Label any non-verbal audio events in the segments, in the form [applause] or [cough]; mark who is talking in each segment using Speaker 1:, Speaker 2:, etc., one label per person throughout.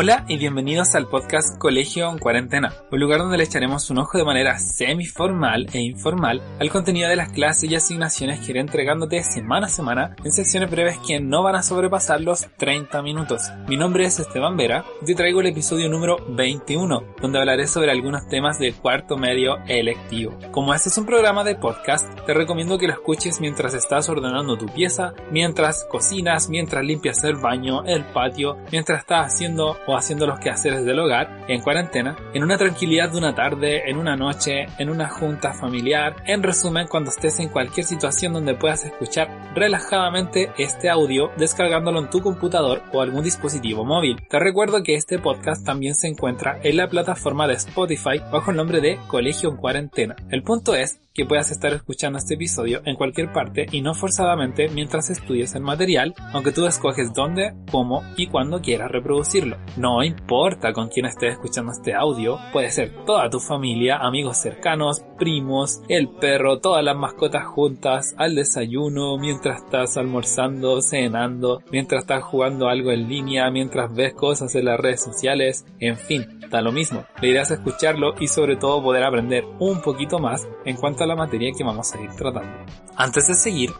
Speaker 1: Hola y bienvenidos al podcast Colegio en Cuarentena, un lugar donde le echaremos un ojo de manera semi-formal e informal al contenido de las clases y asignaciones que iré entregándote semana a semana en secciones breves que no van a sobrepasar los 30 minutos. Mi nombre es Esteban Vera y te traigo el episodio número 21, donde hablaré sobre algunos temas de cuarto medio electivo. Como este es un programa de podcast, te recomiendo que lo escuches mientras estás ordenando tu pieza, mientras cocinas, mientras limpias el baño, el patio, mientras estás haciendo o haciendo los quehaceres del hogar en cuarentena, en una tranquilidad de una tarde, en una noche, en una junta familiar, en resumen cuando estés en cualquier situación donde puedas escuchar relajadamente este audio descargándolo en tu computador o algún dispositivo móvil. Te recuerdo que este podcast también se encuentra en la plataforma de Spotify bajo el nombre de Colegio en Cuarentena. El punto es que puedas estar escuchando este episodio en cualquier parte y no forzadamente mientras estudies el material, aunque tú escoges dónde, cómo y cuándo quieras reproducirlo. No importa con quién estés escuchando este audio, puede ser toda tu familia, amigos cercanos, primos, el perro, todas las mascotas juntas, al desayuno, mientras estás almorzando, cenando, mientras estás jugando algo en línea, mientras ves cosas en las redes sociales, en fin, da lo mismo. Le irás a escucharlo y sobre todo poder aprender un poquito más en cuanto a la materia que vamos a ir tratando. Antes de seguir,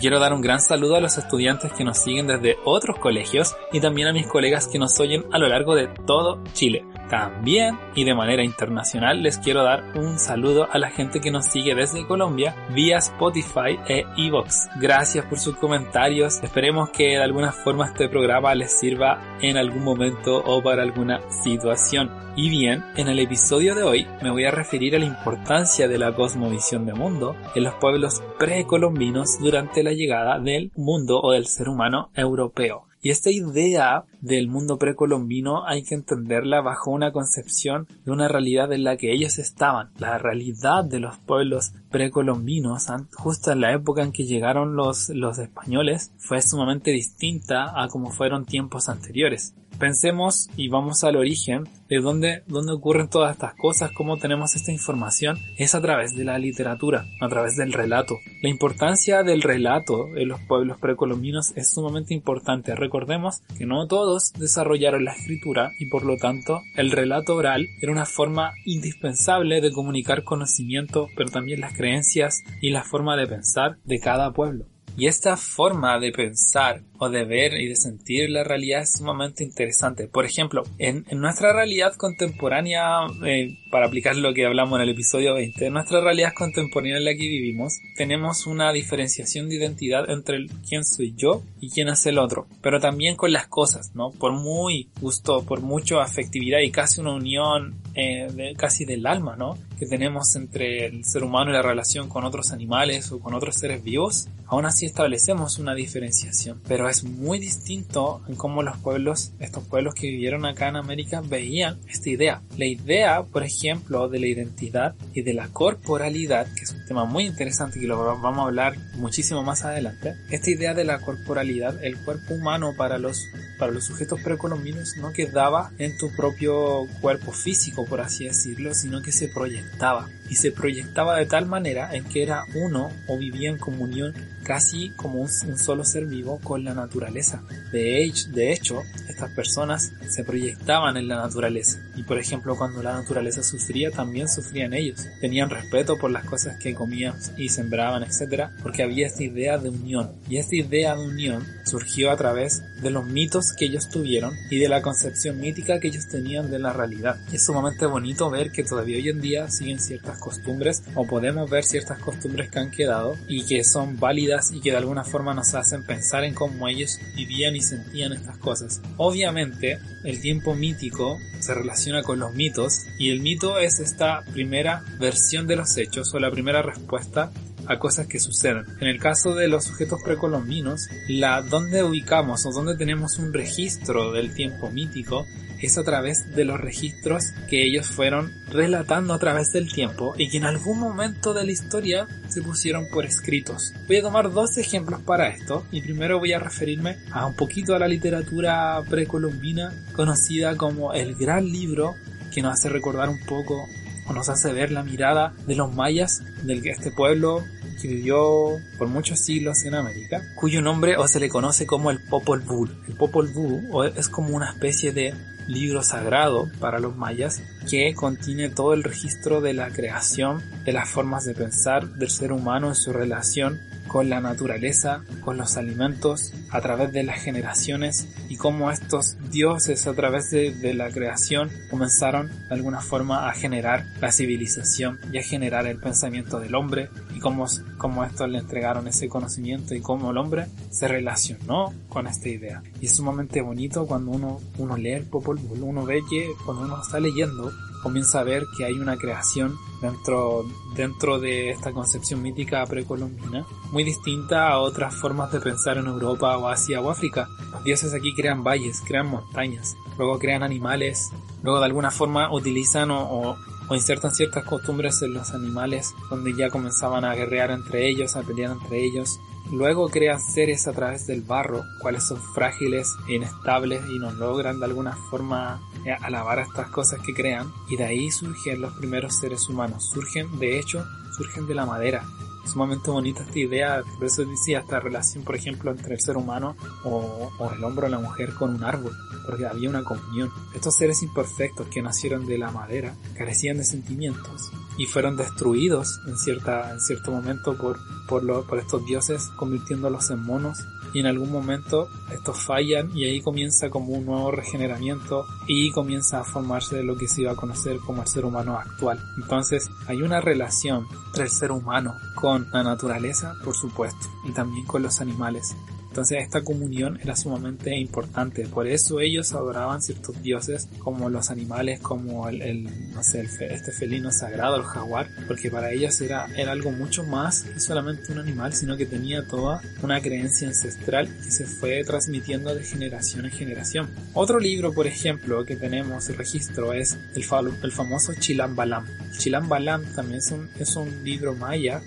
Speaker 1: quiero dar un gran saludo a los estudiantes que nos siguen desde otros colegios y también a mis colegas que nos oyen a lo largo de todo Chile. También y de manera internacional les quiero dar un saludo a la gente que nos sigue desde Colombia vía Spotify e Evox. Gracias por sus comentarios. Esperemos que de alguna forma este programa les sirva en algún momento o para alguna situación. Y bien, en el episodio de hoy me voy a referir a la importancia de la cosmovisión de mundo en los pueblos precolombinos durante la llegada del mundo o del ser humano europeo. Y esta idea del mundo precolombino hay que entenderla bajo una concepción de una realidad en la que ellos estaban. La realidad de los pueblos precolombinos, justo en la época en que llegaron los, los españoles, fue sumamente distinta a como fueron tiempos anteriores pensemos y vamos al origen de dónde, dónde ocurren todas estas cosas, cómo tenemos esta información, es a través de la literatura, a través del relato. La importancia del relato en los pueblos precolombinos es sumamente importante. Recordemos que no todos desarrollaron la escritura y por lo tanto el relato oral era una forma indispensable de comunicar conocimiento, pero también las creencias y la forma de pensar de cada pueblo. Y esta forma de pensar o de ver y de sentir la realidad es sumamente interesante. Por ejemplo, en, nuestra realidad contemporánea, eh, para aplicar lo que hablamos en el episodio 20, en nuestra realidad contemporánea en la que vivimos, tenemos una diferenciación de identidad entre quién soy yo y quién es el otro, pero también con las cosas, ¿no? Por muy gusto, por mucha afectividad y casi una unión eh, casi del alma, ¿no? Que tenemos entre el ser humano y la relación con otros animales o con otros seres vivos, aún así establecemos una diferenciación, pero es muy distinto en cómo los pueblos, estos pueblos que vivieron acá en América veían esta idea. La idea, por ejemplo, de la identidad y de la corporalidad, que es un tema muy interesante que lo vamos a hablar muchísimo más adelante. Esta idea de la corporalidad, el cuerpo humano para los para los sujetos precolombinos no quedaba en tu propio cuerpo físico, por así decirlo, sino que se proyectaba estaba. Y se proyectaba de tal manera en que era uno o vivía en comunión casi como un, solo ser vivo con la naturaleza. De hecho, de hecho, estas personas se proyectaban en la naturaleza y por ejemplo cuando la naturaleza sufría también sufrían ellos. Tenían respeto por las cosas que comían y sembraban, etc. Porque había esta idea de unión y esta idea de unión surgió a través de los mitos que ellos tuvieron y de la concepción mítica que ellos tenían de la realidad. Y es sumamente bonito ver que todavía hoy en día siguen ciertas costumbres o podemos ver ciertas costumbres que han quedado y que son válidas y que de alguna forma nos hacen pensar en cómo ellos vivían y sentían estas cosas. Obviamente, el tiempo mítico se relaciona con los mitos y el mito es esta primera versión de los hechos o la primera respuesta a cosas que suceden. En el caso de los sujetos precolombinos, la donde ubicamos o donde tenemos un registro del tiempo mítico es a través de los registros que ellos fueron relatando a través del tiempo y que en algún momento de la historia se pusieron por escritos. Voy a tomar dos ejemplos para esto y primero voy a referirme a un poquito a la literatura precolombina conocida como el gran libro que nos hace recordar un poco o nos hace ver la mirada de los mayas, de este pueblo que vivió por muchos siglos en América, cuyo nombre o se le conoce como el Popol Vuh. El Popol Vuh es como una especie de libro sagrado para los mayas que contiene todo el registro de la creación, de las formas de pensar del ser humano en su relación con la naturaleza, con los alimentos, a través de las generaciones y cómo estos dioses a través de, la creación comenzaron de alguna forma a generar la civilización y a generar el pensamiento del hombre y cómo, cómo estos le entregaron ese conocimiento y cómo el hombre se relacionó con esta idea. Y es sumamente bonito cuando uno, uno lee el Popol Vuh, uno ve que cuando uno está leyendo comienza a ver que hay una creación dentro, dentro de esta concepción mítica precolombina, muy distinta a otras formas de pensar en Europa o Asia o África. Los dioses aquí crean valles, crean montañas, luego crean animales, luego de alguna forma utilizan o, o insertan ciertas costumbres en los animales donde ya comenzaban a guerrear entre ellos, a pelear entre ellos. Luego crean seres a través del barro, cuales son frágiles e inestables y no logran de alguna forma eh, alabar a estas cosas que crean. Y de ahí surgen los primeros seres humanos. Surgen, de hecho, surgen de la madera sumamente bonita esta idea, por eso decía esta relación, por ejemplo, entre el ser humano o, el hombre o la mujer con un árbol, porque había una comunión. Estos seres imperfectos que nacieron de la madera carecían de sentimientos y fueron destruidos en, cierta, en cierto momento por, por, por estos dioses, convirtiéndolos en monos y en algún momento estos fallan y ahí comienza como un nuevo regeneramiento y comienza a formarse lo que se iba a conocer como el ser humano actual. Entonces hay una relación entre el ser humano con la naturaleza, por supuesto, y también con los animales. Entonces esta comunión era sumamente importante, por eso ellos adoraban ciertos dioses como los animales, como el, no sé, este felino sagrado, el jaguar, porque para ellos era, era algo mucho más que solamente un animal, sino que tenía toda una creencia ancestral que se fue transmitiendo de generación en generación. Otro libro, por ejemplo, que tenemos el registro es el, el famoso Chilambalam. Chilambalam también es un, es un libro maya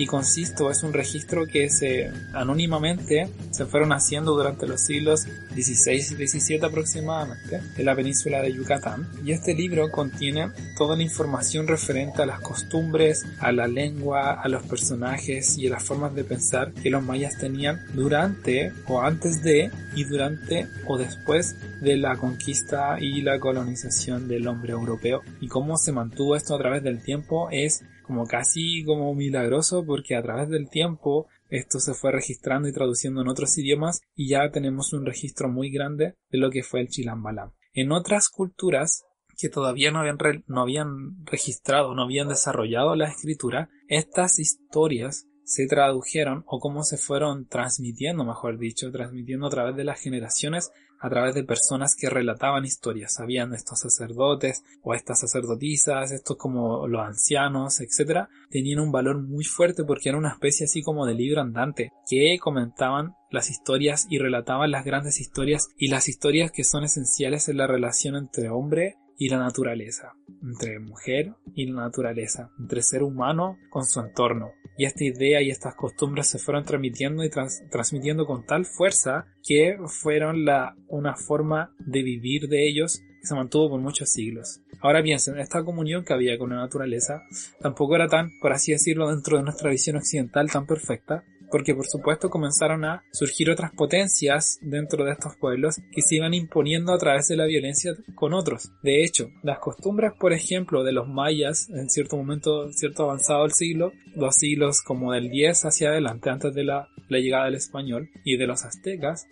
Speaker 1: y consisto es un registro que se anónimamente se fueron haciendo durante los siglos XVI y XVII aproximadamente en la península de Yucatán. Y este libro contiene toda la información referente a las costumbres, a la lengua, a los personajes y a las formas de pensar que los mayas tenían durante o antes de y durante o después de la conquista y la colonización del hombre europeo. Y cómo se mantuvo esto a través del tiempo es como casi como milagroso porque a través del tiempo esto se fue registrando y traduciendo en otros idiomas y ya tenemos un registro muy grande de lo que fue el chilambalam. En otras culturas que todavía no habían, no habían registrado, no habían desarrollado la escritura, estas historias se tradujeron o cómo se fueron transmitiendo, mejor dicho, transmitiendo a través de las generaciones a través de personas que relataban historias. Habían estos sacerdotes o estas sacerdotisas, estos como los ancianos, etcétera, tenían un valor muy fuerte porque era una especie así como de libro andante que comentaban las historias y relataban las grandes historias y las historias que son esenciales en la relación entre hombre y la naturaleza, entre mujer y la naturaleza, entre ser humano con su entorno. Y esta idea y estas costumbres se fueron transmitiendo y transmitiendo con tal fuerza que fueron la, una forma de vivir de ellos que se mantuvo por muchos siglos. Ahora piensen, esta comunión que había con la naturaleza tampoco era tan, por así decirlo, dentro de nuestra visión occidental tan perfecta, porque por supuesto comenzaron a surgir otras potencias dentro de estos pueblos que se iban imponiendo a través de la violencia con otros. De hecho, las costumbres, por ejemplo, de los mayas en cierto momento, cierto avanzado del siglo, los siglos como del 10 hacia adelante, antes de la, la llegada del español, y de los aztecas,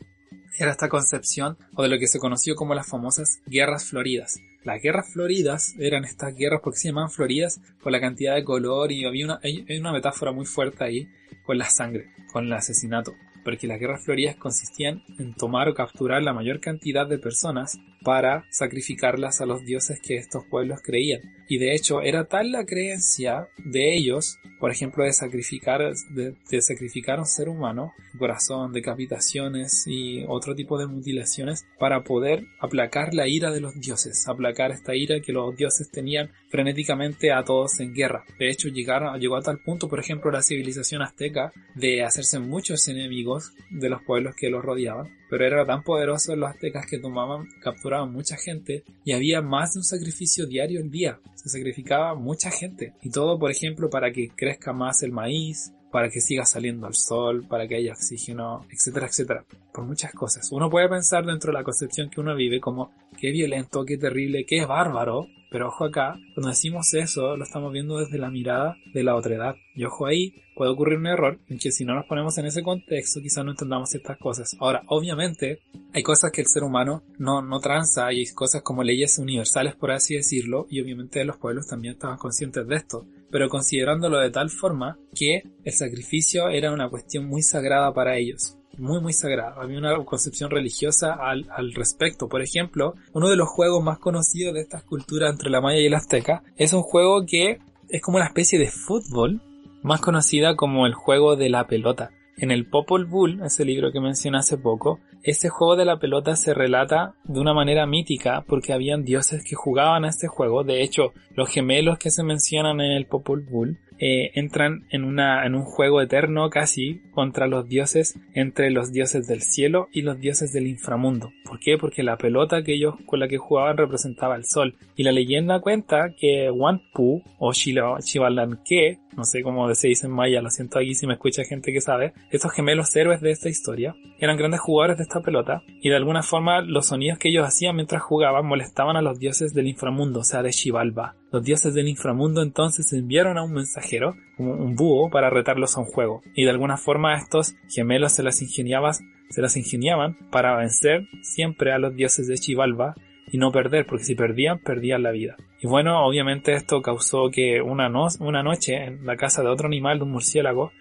Speaker 1: era esta concepción o de lo que se conoció como las famosas guerras floridas. Las guerras floridas eran estas guerras porque se llamaban floridas por la cantidad de color y había una, hay una metáfora muy fuerte ahí con la sangre, con el asesinato, porque las guerras floridas consistían en tomar o capturar la mayor cantidad de personas para sacrificarlas a los dioses que estos pueblos creían. Y de hecho era tal la creencia de ellos, por ejemplo, de sacrificar, de, sacrificar a un ser humano, corazón, decapitaciones y otro tipo de mutilaciones, para poder aplacar la ira de los dioses, aplacar esta ira que los dioses tenían frenéticamente a todos en guerra. De hecho, llegaron, llegó a tal punto, por ejemplo, la civilización azteca de hacerse muchos enemigos de los pueblos que los rodeaban, pero era tan poderoso los aztecas que tomaban, capturaban mucha gente y había más de un sacrificio diario al día. Se sacrificaba mucha gente. Y todo, por ejemplo, para que crezca más el maíz, para que siga saliendo al sol, para que haya oxígeno, etcétera, etcétera. Por muchas cosas. Uno puede pensar dentro de la concepción que uno vive como qué violento, qué terrible, qué bárbaro, pero ojo acá, cuando decimos eso, lo estamos viendo desde la mirada de la otra edad. Y ojo ahí, puede ocurrir un error en que si no nos ponemos en ese contexto, quizás no entendamos ciertas cosas. Ahora, obviamente, hay cosas que el ser humano no, no tranza y hay cosas como leyes universales, por así decirlo, y obviamente los pueblos también estaban conscientes de esto. Pero considerándolo de tal forma que el sacrificio era una cuestión muy sagrada para ellos muy muy sagrado. Había una concepción religiosa al, al, respecto. Por ejemplo, uno de los juegos más conocidos de estas culturas entre la maya y el azteca es un juego que es como una especie de fútbol, más conocida como el juego de la pelota. En el Popol Vuh, ese libro que mencioné hace poco, ese juego de la pelota se relata de una manera mítica porque habían dioses que jugaban a este juego. De hecho, los gemelos que se mencionan en el Popol Vuh eh, entran en, una, en un juego eterno casi contra los dioses, entre los dioses del cielo y los dioses del inframundo. ¿Por qué? Porque la pelota que ellos con la que jugaban representaba el sol. Y la leyenda cuenta que Wanpu o Chivalanque, no sé cómo se dice en maya, lo siento aquí si me escucha gente que sabe, estos gemelos héroes de esta historia eran grandes jugadores de esta pelota y de alguna forma los sonidos que ellos hacían mientras jugaban molestaban a los dioses del inframundo, o sea, de Xibalba. Los dioses del inframundo entonces enviaron a un mensajero, un búho, para retarlos a un juego. Y de alguna forma estos gemelos se las se las ingeniaban para vencer siempre a los dioses de Chivalba y no perder, porque si perdían, perdían la vida. Y bueno, obviamente esto causó que una noche en la casa de otro animal, de un murciélago,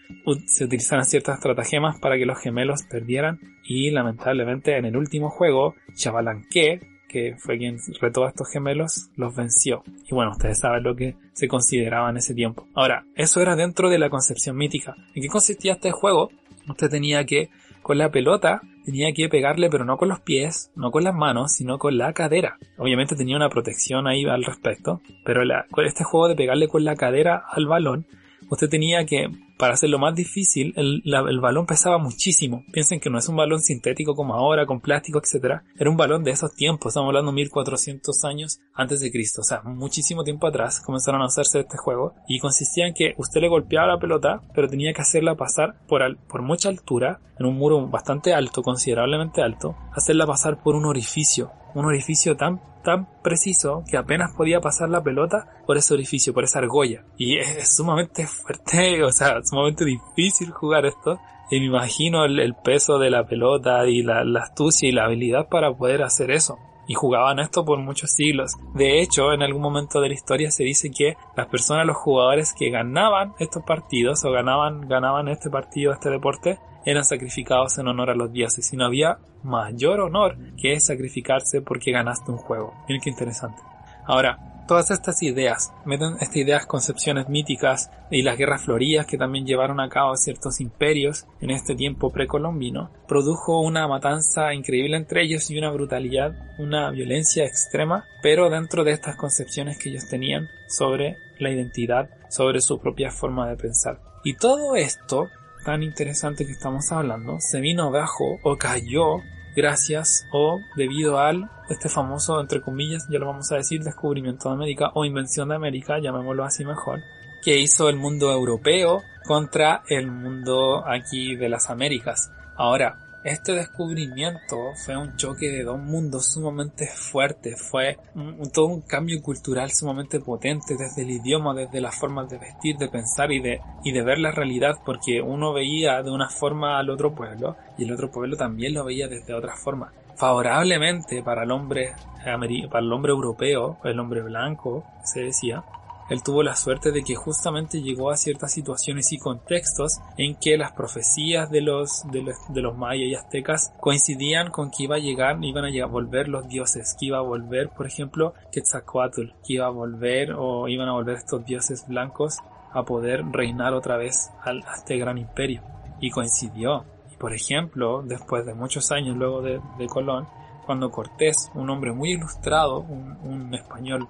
Speaker 1: se utilizaran ciertas estratagemas para que los gemelos perdieran y lamentablemente en el último juego, Chavalanque, que fue quien retó a estos gemelos, los venció. Y bueno, ustedes saben lo que se consideraba en ese tiempo. Ahora, eso era dentro de la concepción mítica. ¿En qué consistía este juego? Usted tenía que, con la pelota, tenía que pegarle, pero no con los pies, no con las manos, sino con la cadera. Obviamente tenía una protección ahí al respecto, pero la, este juego de pegarle con la cadera al balón, usted tenía que para hacerlo más difícil, el, balón pesaba muchísimo. Piensen que no es un balón sintético como ahora, con plástico, etc. Era un balón de esos tiempos, estamos hablando 1400 años antes de Cristo, o sea, muchísimo tiempo atrás comenzaron a hacerse este juego y consistía en que usted le golpeaba la pelota, pero tenía que hacerla pasar por, por mucha altura, en un muro bastante alto, considerablemente alto, hacerla pasar por un orificio, un orificio tan tan preciso que apenas podía pasar la pelota por ese orificio, por esa argolla. Y es, sumamente [laughs] fuerte, o sea, sumamente difícil jugar esto. Y me imagino el, peso de la pelota y la, astucia y la habilidad para poder hacer eso y jugaban esto por muchos siglos. De hecho, en algún momento de la historia se dice que las personas, los jugadores que ganaban estos partidos o ganaban, ganaban este partido, este deporte, eran sacrificados en honor a los dioses y no había mayor honor que sacrificarse porque ganaste un juego. Miren qué interesante. Ahora, todas estas ideas, meten estas ideas, concepciones míticas y las guerras florías que también llevaron a cabo ciertos imperios en este tiempo precolombino, produjo una matanza increíble entre ellos y una brutalidad, una violencia extrema, pero dentro de estas concepciones que ellos tenían sobre la identidad, sobre su propia forma de pensar. Y todo esto tan interesante que estamos hablando se vino abajo o cayó gracias o debido al este famoso entre comillas ya lo vamos a decir descubrimiento de América o invención de América llamémoslo así mejor que hizo el mundo europeo contra el mundo aquí de las Américas. Ahora este descubrimiento fue un choque de dos mundos sumamente fuerte, fue un, todo un cambio cultural sumamente potente desde el idioma, desde las formas de vestir, de pensar y de, y de ver la realidad, porque uno veía de una forma al otro pueblo y el otro pueblo también lo veía desde otra forma. Favorablemente para el hombre, para el hombre europeo, el hombre blanco, se decía, él tuvo la suerte de que justamente llegó a ciertas situaciones y contextos en que las profecías de los, de los, mayas y aztecas coincidían con que iba a llegar, iban a, llegar, volver los dioses, que iba a volver, por ejemplo, Quetzalcoatl, que iba a volver o iban a volver estos dioses blancos a poder reinar otra vez a este gran imperio. Y coincidió. Y por ejemplo, después de muchos años luego de, Colón, cuando Cortés, un hombre muy ilustrado, un, un español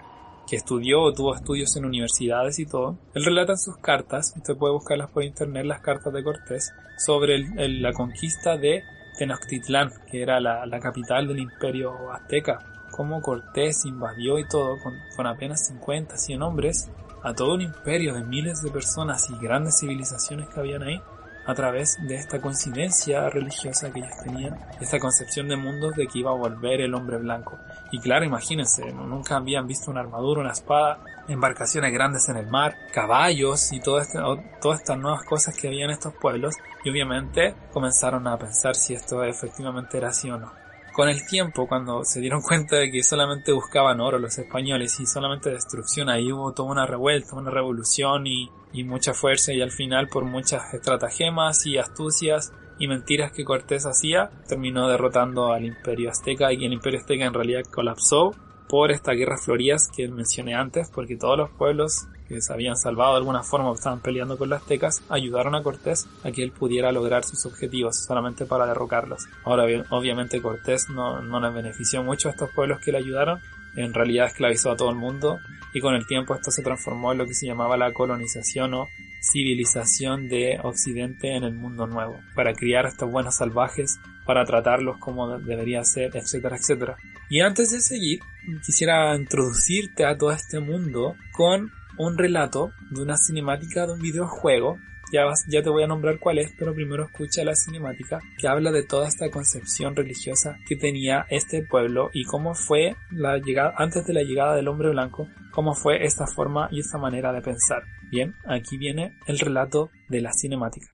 Speaker 1: que estudió o tuvo estudios en universidades y todo, él relata en sus cartas, usted puede buscarlas por internet, las cartas de Cortés, sobre la conquista de Tenochtitlán, que era la, capital del imperio azteca, cómo Cortés invadió y todo con, con apenas 50, 100 hombres a todo un imperio de miles de personas y grandes civilizaciones que habían ahí a través de esta coincidencia religiosa que ellos tenían, esta concepción de mundos de que iba a volver el hombre blanco. Y claro, imagínense, nunca habían visto una armadura, una espada, embarcaciones grandes en el mar, caballos y todas estas nuevas cosas que había en estos pueblos y obviamente comenzaron a pensar si esto efectivamente era así o no. Con el tiempo, cuando se dieron [laughs] cuenta de que solamente buscaban oro los españoles y solamente destrucción, ahí hubo toda una revuelta, una revolución y y mucha fuerza y al final por muchas estratagemas y astucias y mentiras que Cortés hacía, terminó derrotando al imperio azteca y el imperio azteca en realidad colapsó por estas guerras florías que mencioné antes, porque todos los pueblos que se habían salvado de alguna forma o estaban peleando con los aztecas ayudaron a Cortés a que él pudiera lograr sus objetivos solamente para derrocarlos. Ahora obviamente Cortés no, no les benefició mucho a estos pueblos que le ayudaron, en realidad esclavizó a todo el mundo y con el tiempo esto se transformó en lo que se llamaba la colonización o civilización de Occidente en el mundo nuevo, para criar a estos buenos salvajes, para tratarlos como debería ser, etcétera, etcétera. Y antes de seguir, quisiera introducirte a todo este mundo con un relato de una cinemática de un videojuego ya, ya te voy a nombrar cuál es, pero primero escucha la cinemática que habla de toda esta concepción religiosa que tenía este pueblo y cómo fue la llegada, antes de la llegada del hombre blanco, cómo fue esta forma y esta manera de pensar. Bien, aquí viene el relato de la cinemática.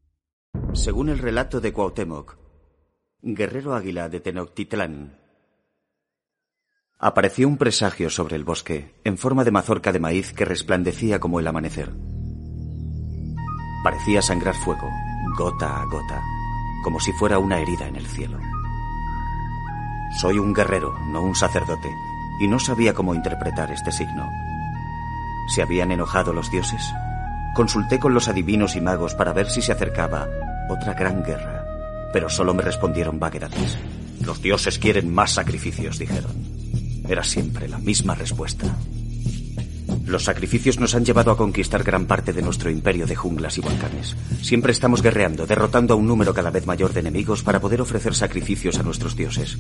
Speaker 2: Según el relato de Cuauhtémoc, guerrero águila de Tenochtitlán, apareció un presagio sobre el bosque en forma de mazorca de maíz que resplandecía como el amanecer. Parecía sangrar fuego, gota a gota, como si fuera una herida en el cielo. Soy un guerrero, no un sacerdote, y no sabía cómo interpretar este signo. ¿Se habían enojado los dioses? Consulté con los adivinos y magos para ver si se acercaba otra gran guerra, pero solo me respondieron vaguedades. Los dioses quieren más sacrificios, dijeron. Era siempre la misma respuesta. Los sacrificios nos han llevado a conquistar gran parte de nuestro imperio de junglas y volcanes. Siempre estamos guerreando, derrotando a un número cada vez mayor de enemigos para poder ofrecer sacrificios a nuestros dioses.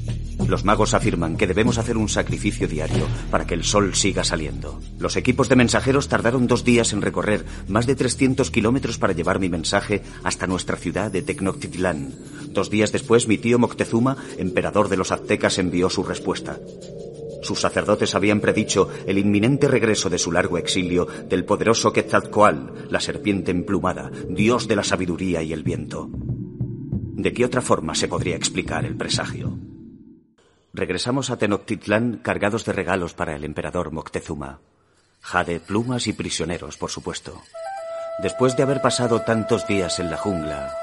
Speaker 2: Los magos afirman que debemos hacer un sacrificio diario para que el sol siga saliendo. Los equipos de mensajeros tardaron dos días en recorrer más de 300 kilómetros para llevar mi mensaje hasta nuestra ciudad de Tecnoctitlán. Dos días después, mi tío Moctezuma, emperador de los aztecas, envió su respuesta. Sus sacerdotes habían predicho el inminente regreso de su largo exilio del poderoso Quetzalcoatl, la serpiente emplumada, dios de la sabiduría y el viento. ¿De qué otra forma se podría explicar el presagio? Regresamos a Tenochtitlán cargados de regalos para el emperador Moctezuma. Jade, plumas y prisioneros, por supuesto. Después de haber pasado tantos días en la jungla,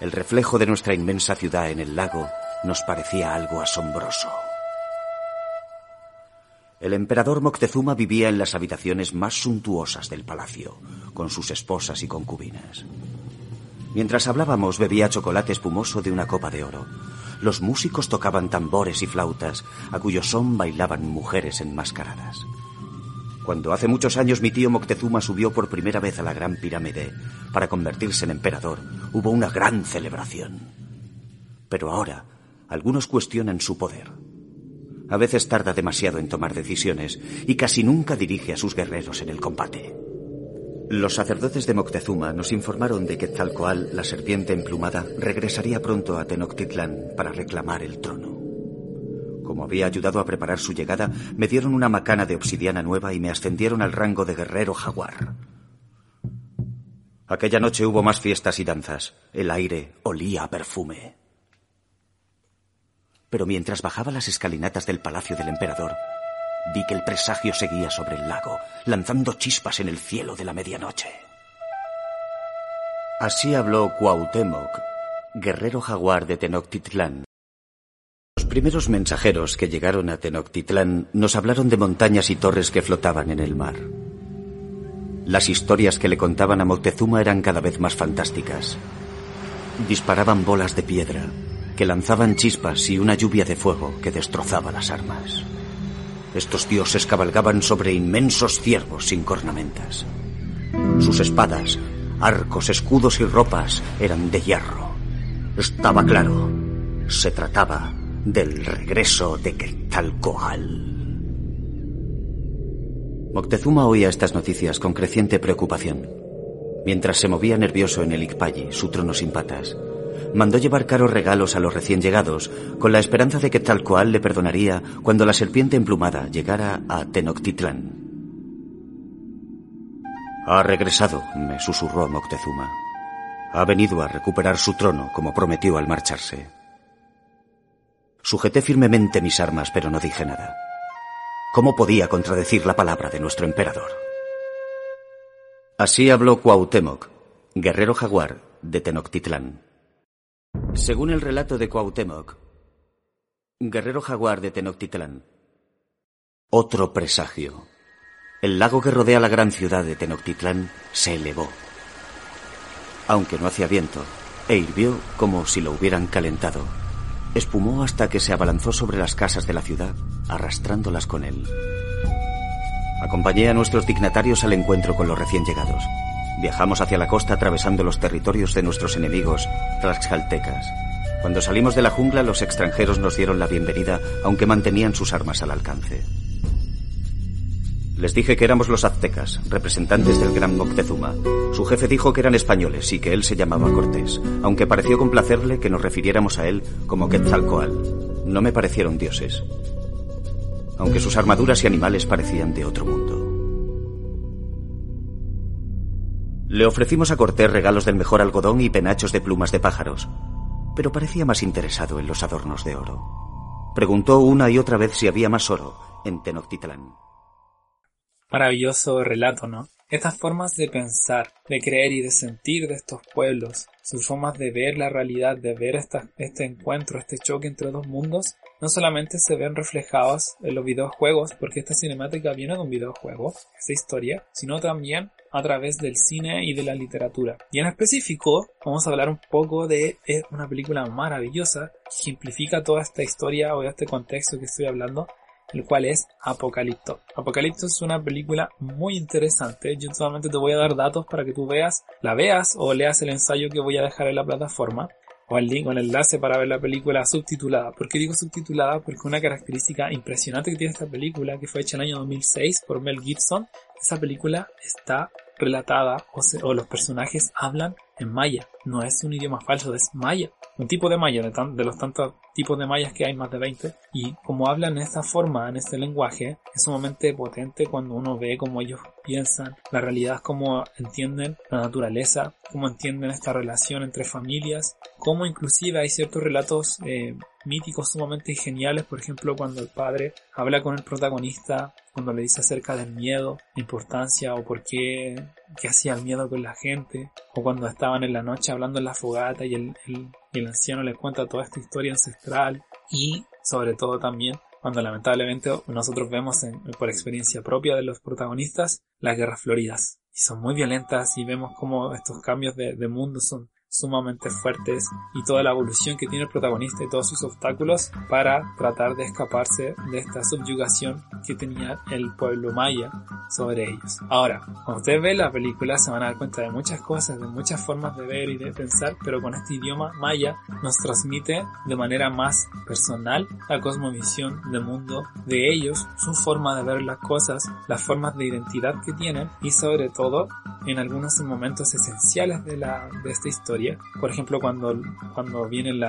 Speaker 2: el reflejo de nuestra inmensa ciudad en el lago nos parecía algo asombroso. El emperador Moctezuma vivía en las habitaciones más suntuosas del palacio, con sus esposas y concubinas. Mientras hablábamos bebía chocolate espumoso de una copa de oro. Los músicos tocaban tambores y flautas, a cuyo son bailaban mujeres enmascaradas. Cuando hace muchos años mi tío Moctezuma subió por primera vez a la Gran Pirámide para convertirse en emperador, hubo una gran celebración. Pero ahora, algunos cuestionan su poder. A veces tarda demasiado en tomar decisiones y casi nunca dirige a sus guerreros en el combate. Los sacerdotes de Moctezuma nos informaron de que Quetzalcoatl, la serpiente emplumada, regresaría pronto a Tenochtitlán para reclamar el trono. Como había ayudado a preparar su llegada, me dieron una macana de obsidiana nueva y me ascendieron al rango de guerrero jaguar. Aquella noche hubo más fiestas y danzas. El aire olía a perfume pero mientras bajaba las escalinatas del palacio del emperador, vi que el presagio seguía sobre el lago, lanzando chispas en el cielo de la medianoche. Así habló Cuauhtémoc, guerrero jaguar de Tenochtitlán. Los primeros mensajeros que llegaron a Tenochtitlán nos hablaron de montañas y torres que flotaban en el mar. Las historias que le contaban a Moctezuma eran cada vez más fantásticas. Disparaban bolas de piedra, que lanzaban chispas y una lluvia de fuego que destrozaba las armas. Estos dioses cabalgaban sobre inmensos ciervos sin cornamentas. Sus espadas, arcos, escudos y ropas eran de hierro. Estaba claro, se trataba del regreso de Quetzalcoatl. Moctezuma oía estas noticias con creciente preocupación. Mientras se movía nervioso en el Icpayi, su trono sin patas, mandó llevar caros regalos a los recién llegados, con la esperanza de que tal cual le perdonaría cuando la serpiente emplumada llegara a Tenochtitlán. Ha regresado, me susurró Moctezuma. Ha venido a recuperar su trono como prometió al marcharse. Sujeté firmemente mis armas, pero no dije nada. ¿Cómo podía contradecir la palabra de nuestro emperador? Así habló Cuauhtémoc, guerrero jaguar de Tenochtitlán. Según el relato de Cuauhtémoc, guerrero jaguar de Tenochtitlán, otro presagio. El lago que rodea la gran ciudad de Tenochtitlán se elevó. Aunque no hacía viento, e hirvió como si lo hubieran calentado. Espumó hasta que se abalanzó sobre las casas de la ciudad, arrastrándolas con él. Acompañé a nuestros dignatarios al encuentro con los recién llegados. Viajamos hacia la costa atravesando los territorios de nuestros enemigos tlaxcaltecas. Cuando salimos de la jungla, los extranjeros nos dieron la bienvenida, aunque mantenían sus armas al alcance. Les dije que éramos los aztecas, representantes del gran Moctezuma. Su jefe dijo que eran españoles y que él se llamaba Cortés, aunque pareció complacerle que nos refiriéramos a él como Quetzalcoatl. No me parecieron dioses, aunque sus armaduras y animales parecían de otro mundo. Le ofrecimos a Cortés regalos del mejor algodón y penachos de plumas de pájaros, pero parecía más interesado en los adornos de oro. Preguntó una y otra vez si había más oro en Tenochtitlán
Speaker 1: maravilloso relato, ¿no? Estas formas de pensar, de creer y de sentir de estos pueblos, sus formas de ver la realidad, de ver este encuentro, este choque entre dos mundos, no solamente se ven reflejados en los videojuegos, porque esta cinemática viene de un videojuego, esta historia, sino también a través del cine y de la literatura. Y en específico, vamos a hablar un poco de una película maravillosa que ejemplifica toda esta historia o este contexto que estoy hablando el cual es Apocalipto. Apocalipto es una película muy interesante. Yo solamente te voy a dar datos para que tú veas, la veas o leas el ensayo que voy a dejar en la plataforma o el link o el enlace para ver la película subtitulada. ¿Por qué digo subtitulada? Porque una característica impresionante que tiene esta película, que fue hecha en el año 2006 por Mel Gibson, esa película está relatada o, los personajes hablan en maya. No es un idioma falso, es maya. Un tipo de maya, de, de, los tantos tipos de mayas que hay, más de 20. Y como hablan en esta forma, en este lenguaje, es sumamente potente cuando uno ve cómo ellos piensan, la realidad, cómo entienden la naturaleza, cómo entienden esta relación entre familias, cómo inclusive hay ciertos relatos eh, míticos sumamente geniales, por ejemplo, cuando el padre habla con el protagonista, cuando le dice acerca del miedo, importancia o por qué, qué hacía el miedo con la gente, o cuando estaban en la noche hablando en la fogata y el, el anciano le cuenta toda esta historia ancestral. Y sobre todo también cuando lamentablemente nosotros vemos por experiencia propia de los protagonistas las guerras floridas. Y son muy violentas y vemos como estos cambios de mundo son sumamente fuertes y toda la evolución que tiene el protagonista y todos sus obstáculos para tratar de escaparse de esta subyugación que tenía el pueblo maya sobre ellos. Ahora, cuando ustedes ven la película se van a dar cuenta de muchas cosas, de muchas formas de ver y de pensar, pero con este idioma maya nos transmite de manera más personal la cosmovisión del mundo de ellos, su forma de ver las cosas, las formas de identidad que tienen y sobre todo en algunos momentos esenciales de, la, de esta historia. Por ejemplo, cuando, cuando vienen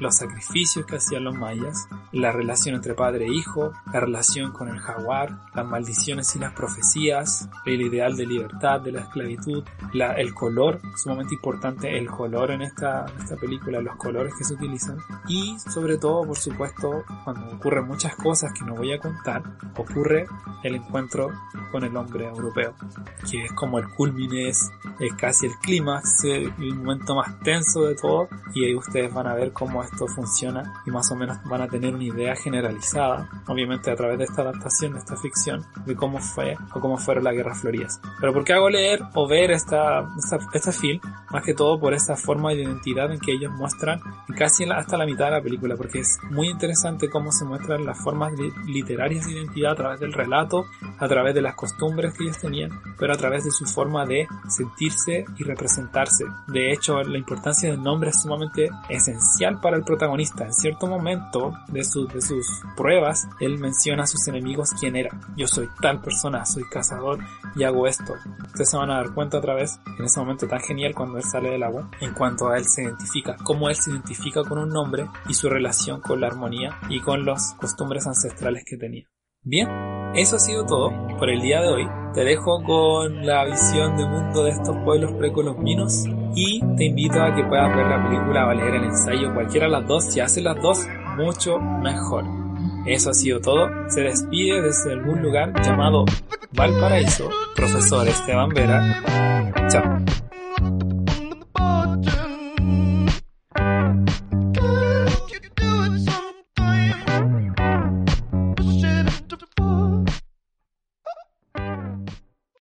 Speaker 1: los sacrificios que hacían los mayas, la relación entre padre e hijo, la relación con el jaguar, las maldiciones y las profecías, el ideal de libertad, de la esclavitud, la, el color, sumamente importante el color en esta, esta película, los colores que se utilizan. Y sobre todo, por supuesto, cuando ocurren muchas cosas que no voy a contar, ocurre el encuentro con el hombre europeo, que es como el es, casi el clímax, el momento más tenso de todo y ahí ustedes van a ver cómo esto funciona y más o menos van a tener una idea generalizada, obviamente a través de esta adaptación, de esta ficción, de cómo fue o cómo fueron las guerras floridas. Pero ¿por qué hago leer o ver esta, este film? Más que todo por esta forma de identidad en que ellos muestran casi hasta la mitad de la película, porque es muy interesante cómo se muestran las formas literarias de identidad a través del relato, a través de las costumbres que ellos tenían, pero a través de su forma de sentirse y representarse. De hecho, la importancia del nombre es sumamente esencial para el protagonista. En cierto momento de, de sus pruebas, él menciona a sus enemigos quién era. Yo soy tal persona, soy cazador y hago esto. Ustedes se van a dar cuenta otra vez en ese momento tan genial cuando él sale del agua, en cuanto a él se identifica, cómo él se identifica con un nombre y su relación con la armonía y con las costumbres ancestrales que tenía. Bien, eso ha sido todo por el día de hoy. Te dejo con la visión de mundo de estos pueblos precolombinos y te invito a que puedas ver la película o leer el ensayo, cualquiera de las dos. Si haces las dos, mucho mejor. Eso ha sido todo. Se despide desde algún lugar llamado Valparaíso, profesor Esteban Vera. Chao.